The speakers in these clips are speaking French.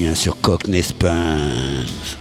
Bien sur Cockney Spins.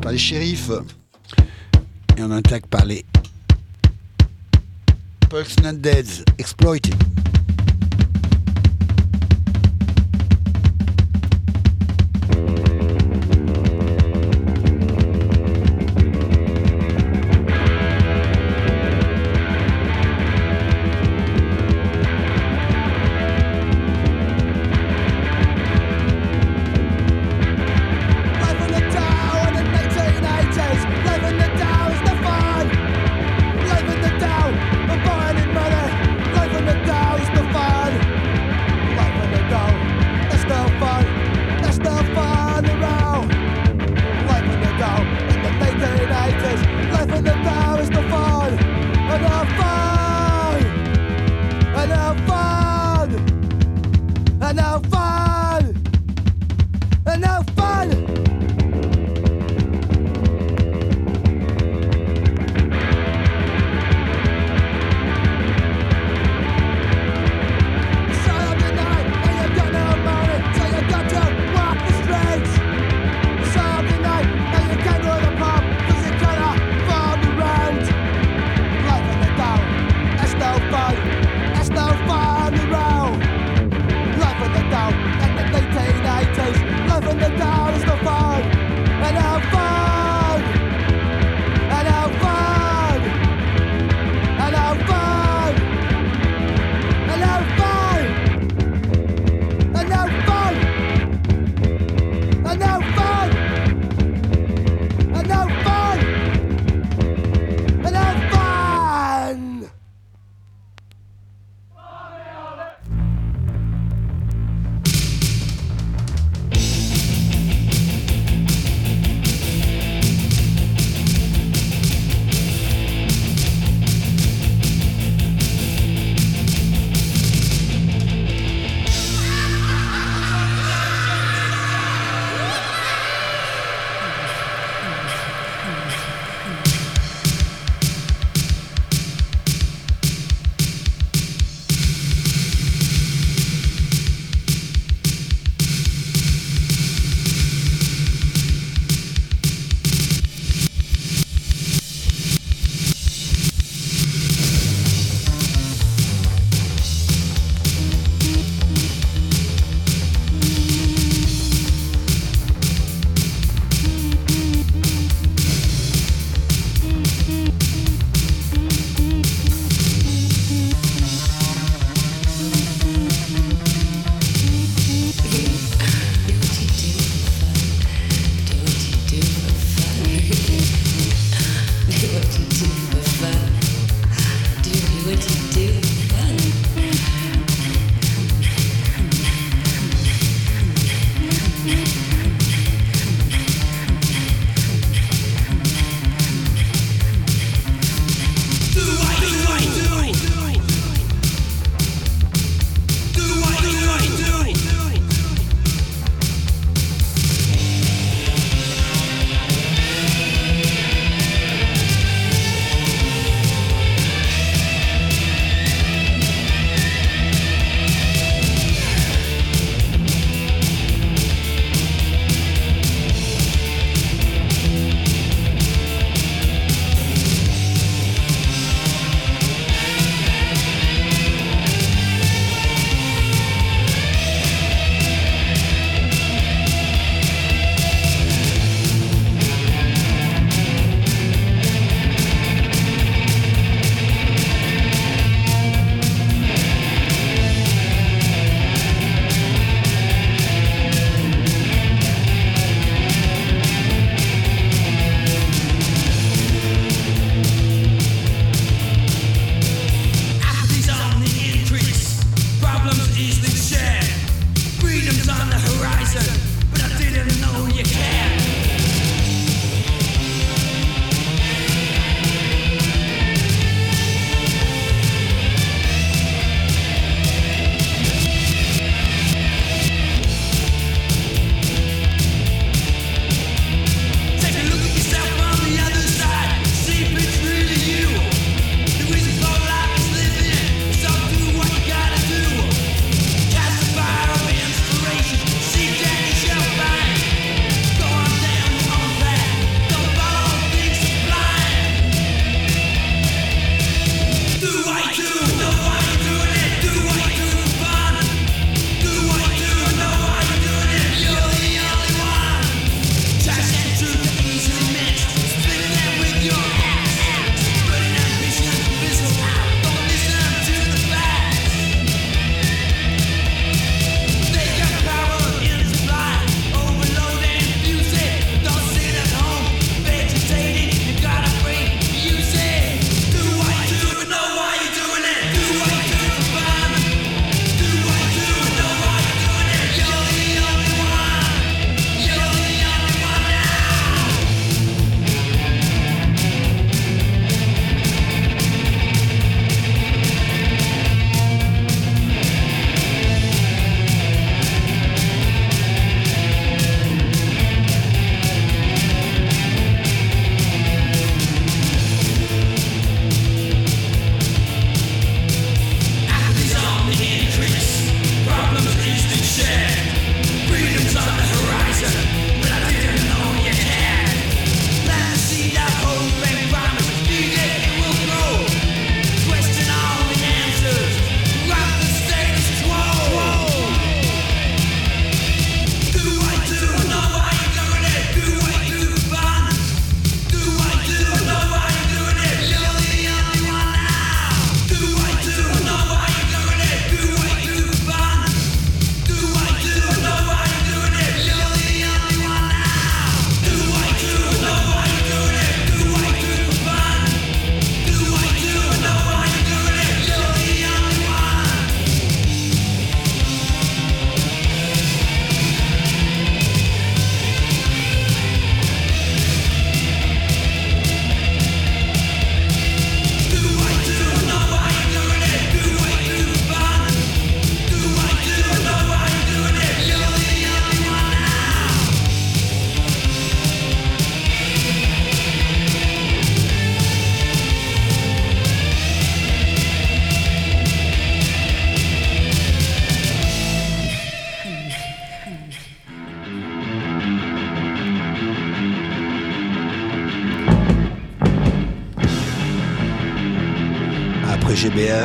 Par les shérifs. Et on attaque par les Pulse Not Deads Exploited.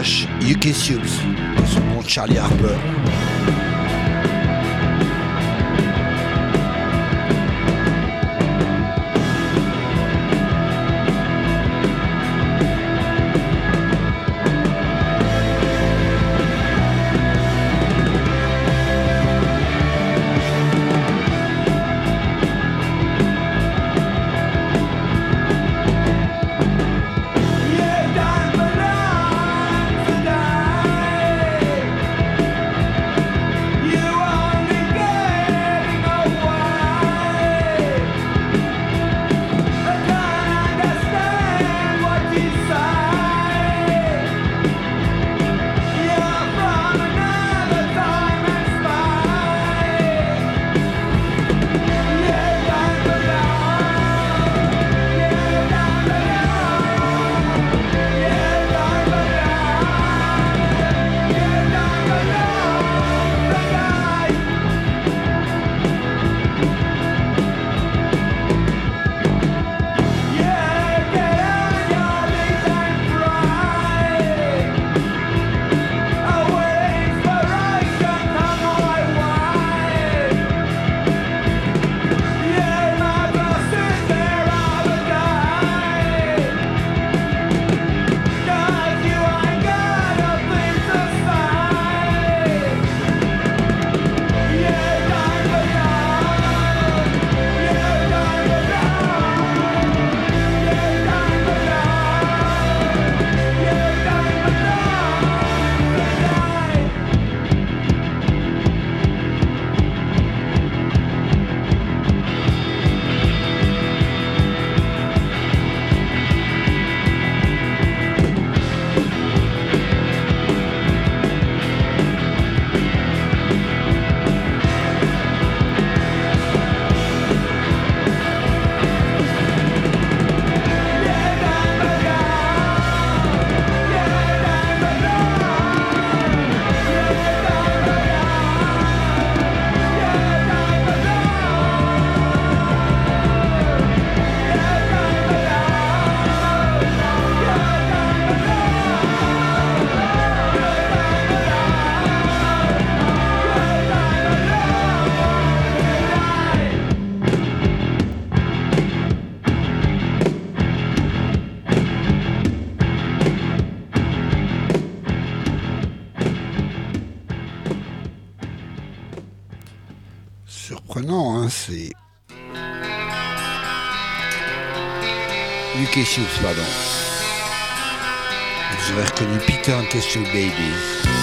GBH, UK Subs, son nom Charlie Harper. Education, pardon. Vous aurez reconnu Peter and Babies.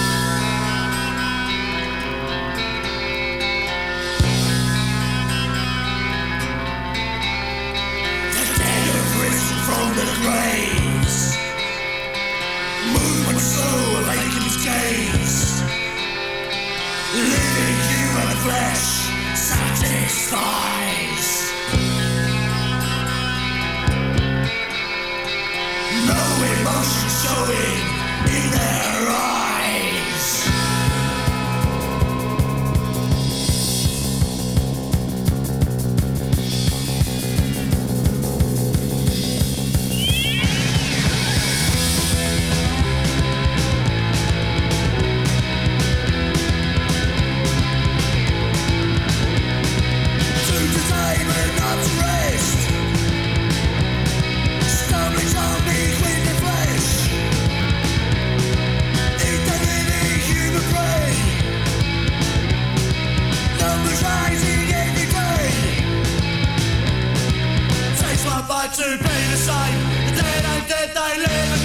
that I live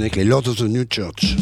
avec les Lords of the New Church.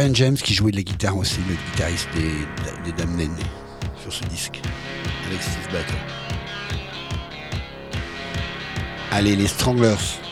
Brian James qui jouait de la guitare aussi, le guitariste des, des Dames sur ce disque, avec Steve Battle. Allez, les Stranglers.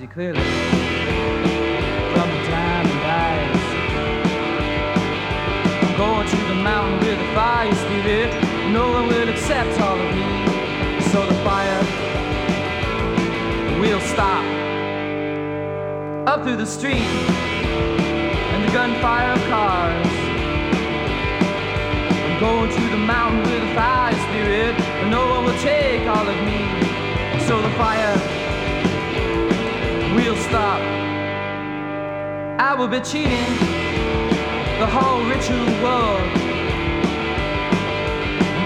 see clearly from the time it lies. I'm going to the mountain where the fire spirit. No one will accept all of me, so the fire will stop. Up through the street and the gunfire of cars. I'm going to the mountain with the fire spirit. No one will take all of me, so the fire. will be cheating the whole ritual world.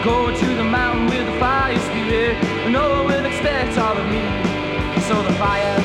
Go to the mountain with the fire spirit. No one will expect all of me, so the fire.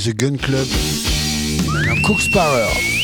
c'était The Gun Club. Et Cooks Power.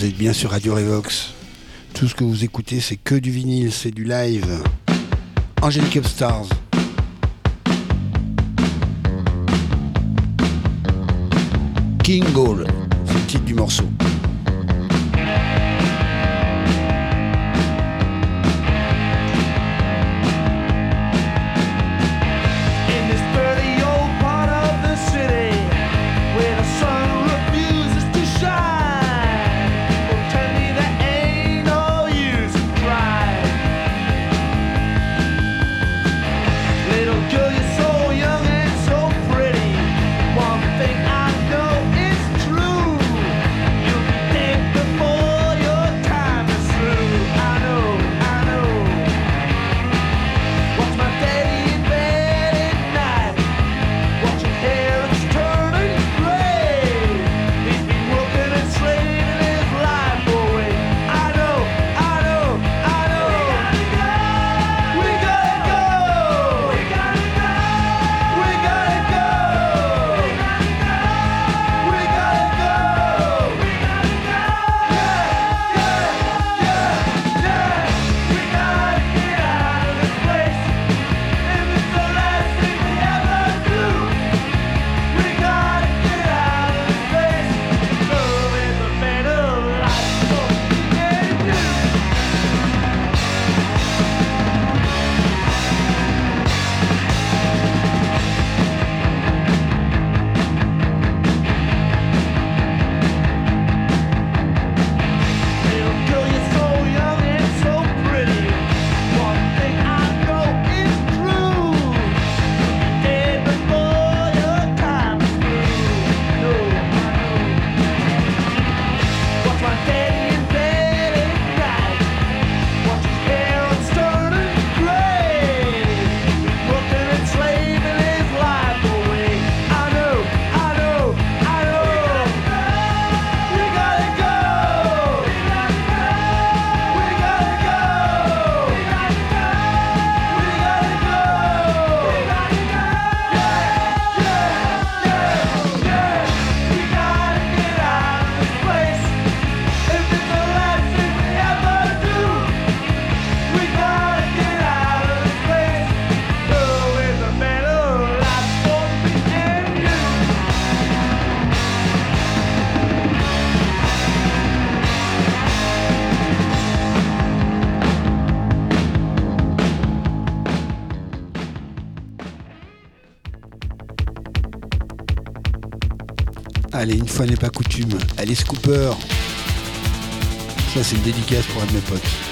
Vous êtes bien sur Radio Revox. Tout ce que vous écoutez, c'est que du vinyle, c'est du live. Angelic Upstars. King Gold, c'est le titre du morceau. n'est pas coutume. Alice Cooper. Ça, c'est une dédicace pour un de mes potes.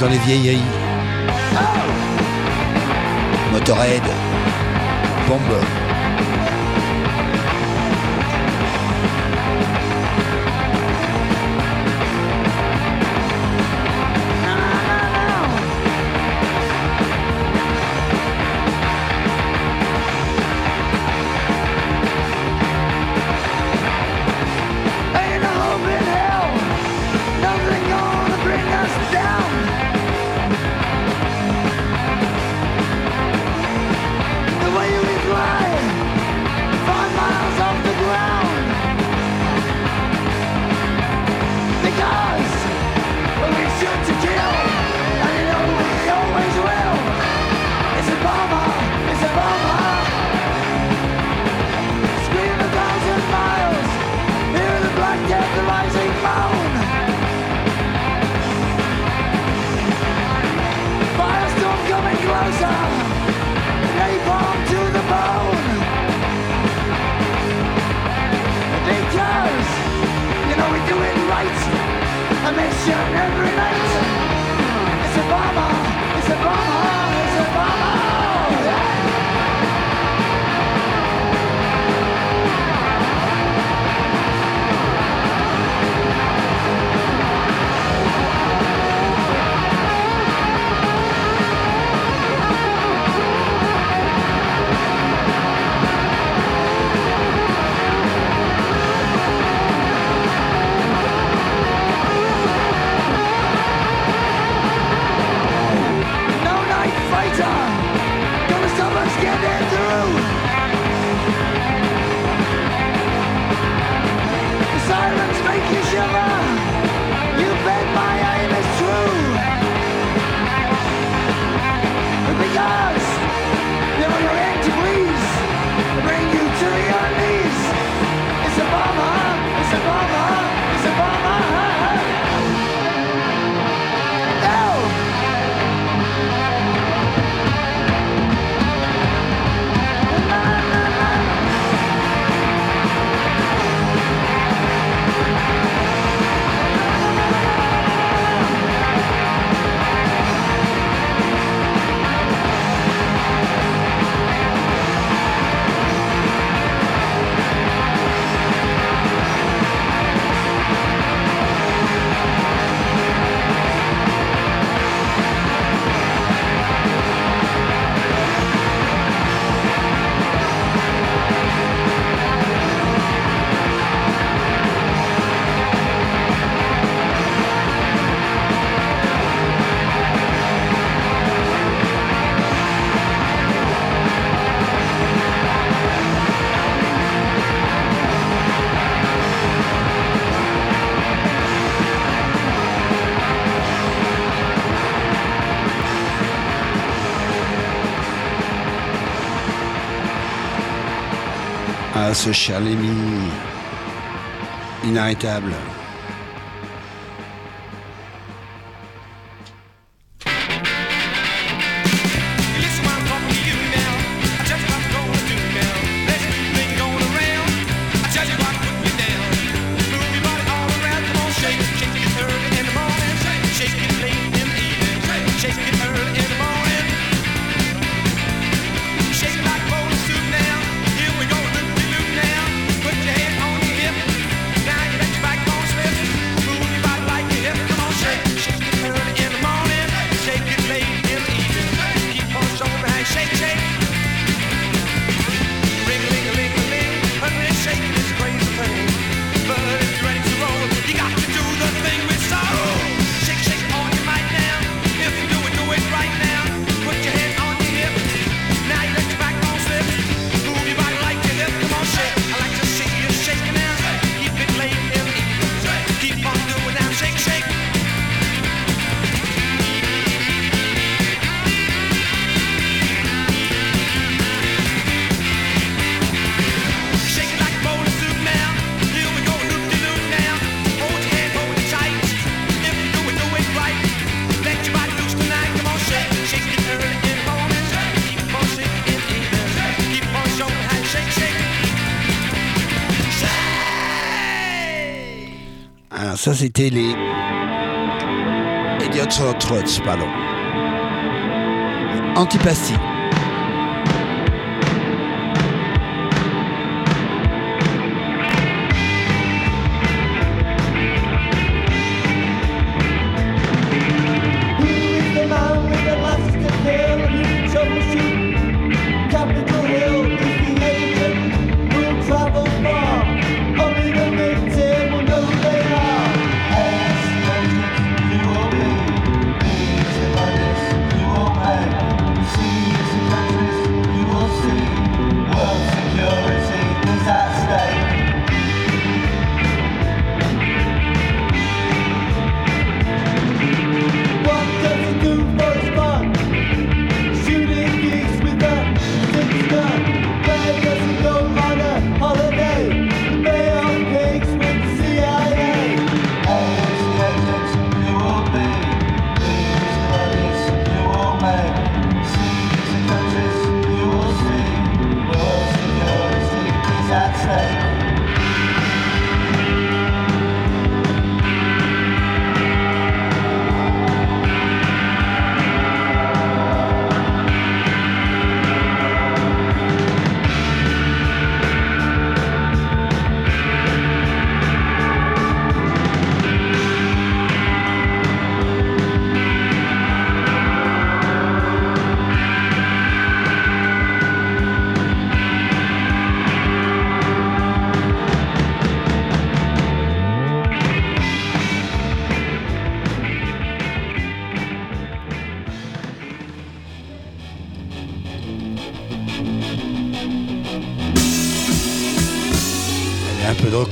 Dans les vieilleries. Motorhead. Bomber. ce cher Lémi. Inarrêtable. Ça, c'était les Idiot Trots, pardon. Antipastie.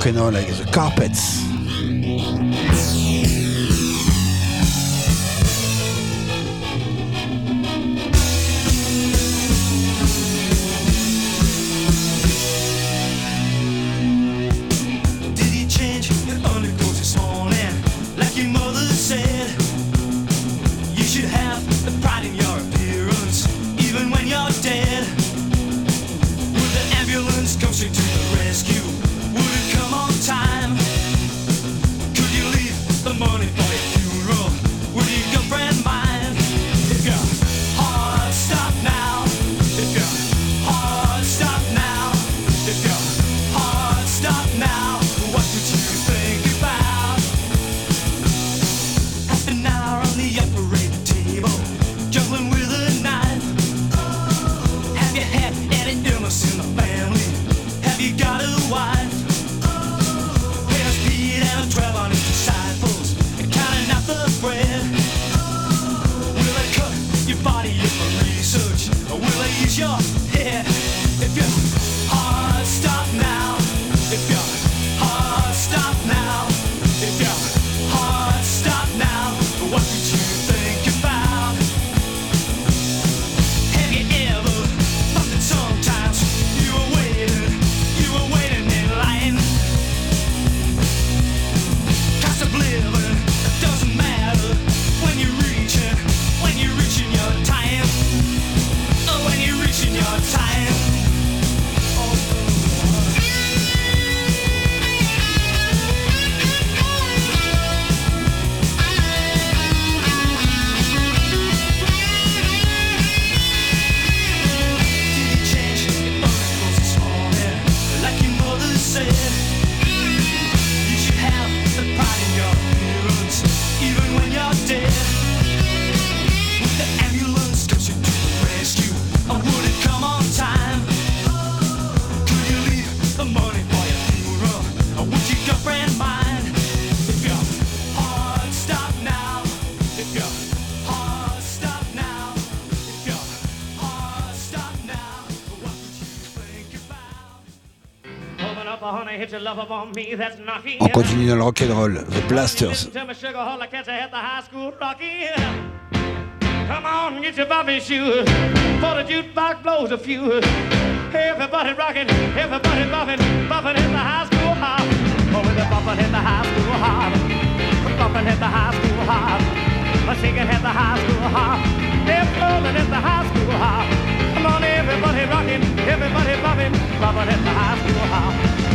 you know, like the carpets. On continue dans le Blasters. I catch at the rocky. Come on, get your bobby shoes. For the jukebox blows a fuse. Everybody rocking, everybody bumping, bumping in the high school hop. Oh, with the bumping in the high school hop. Bumping in the high school hop. Singing at the high school hop. They're flowing at the high school hop. Come on, everybody rocking, everybody bumping, bumping at the high school hop.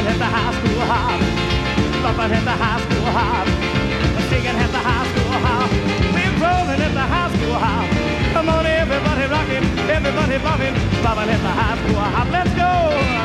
bopping at the high school uh-huh. hop, bopping at the high school uh-huh. hop, singing at the high school uh-huh. hop. We're rolling at the high school hop. Come on, everybody rocking, everybody bopping, bopping at the high school hop. Let's go.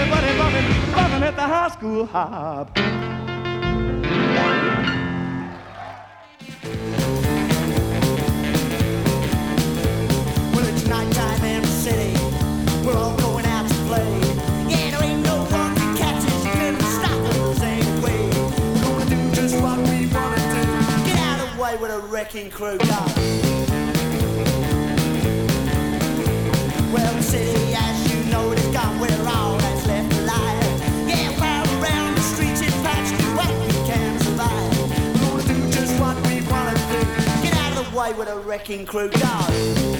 Everybody at the high school hop. Well, it's in the city. We're all going out to play. Yeah, there ain't no one can catch us. Couldn't stop us. We're gonna do just what we wanna do. Get out of the way with a wrecking crew, go. Well, the city, as with a wrecking crew does.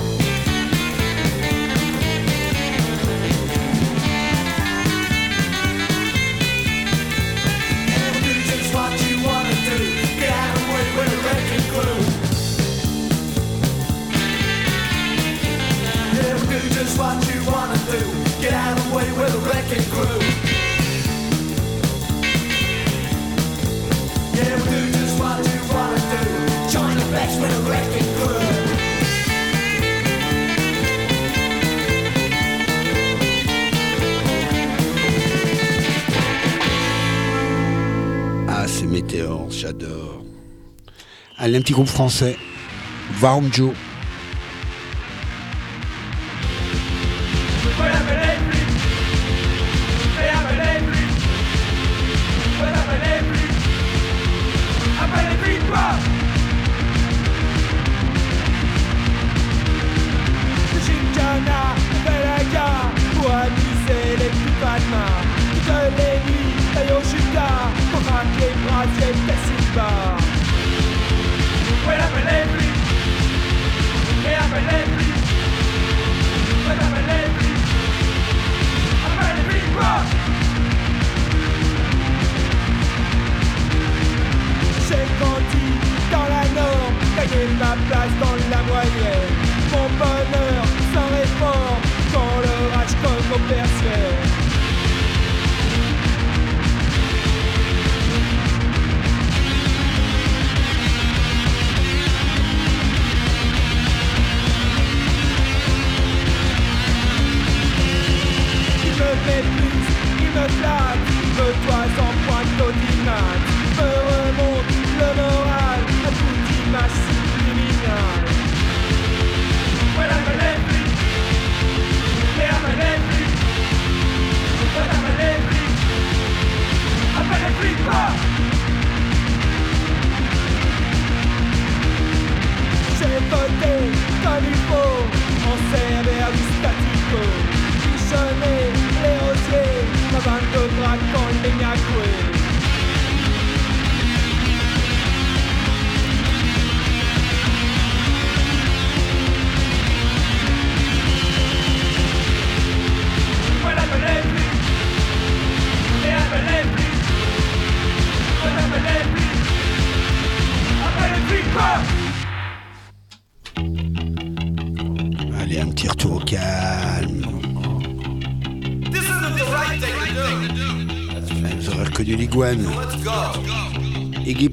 Ah, c'est Météor, j'adore. Allez, un petit groupe français. Warm Joe.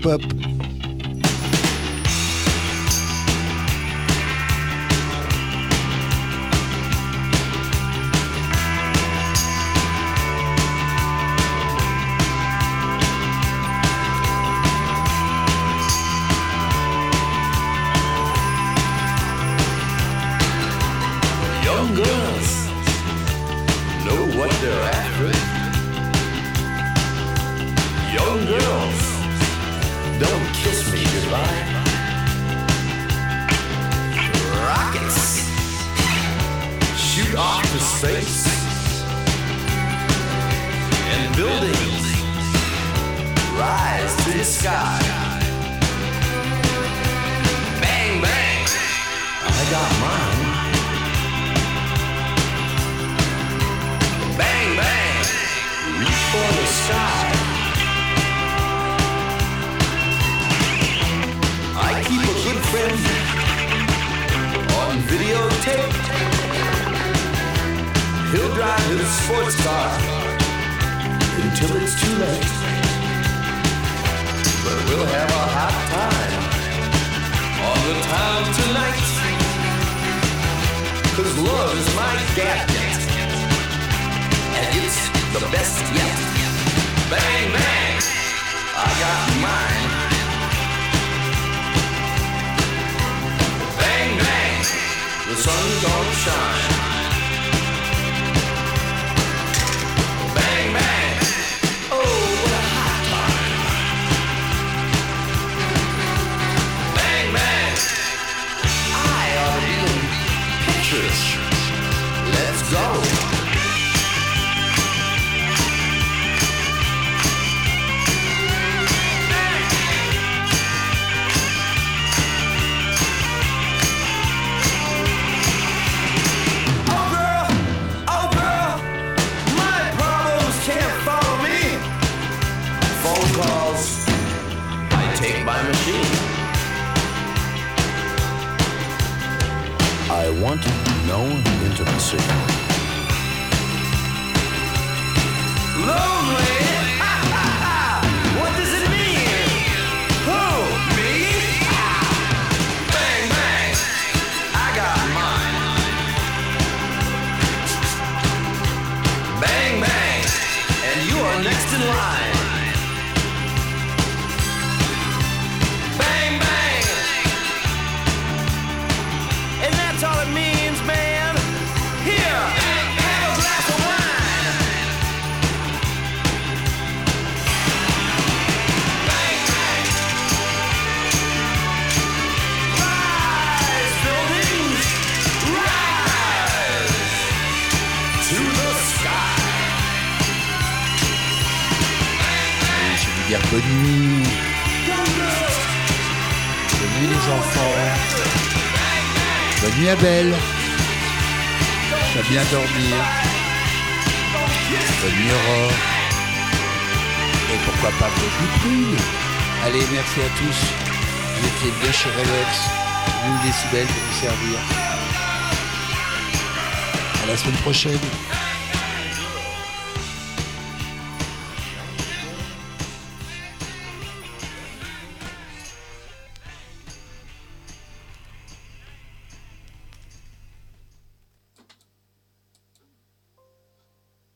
up. own intimacy. Lonely. what does it mean? Who? Me? Bang bang. I got mine. Bang bang. And you are next in line. nuit à belle. Va bien dormir. Bonne nuit Aurore. Et pourquoi pas beaucoup de. Allez, merci à tous. Vous étiez bien chez Relox. Nous, décibels pour vous servir. À la semaine prochaine.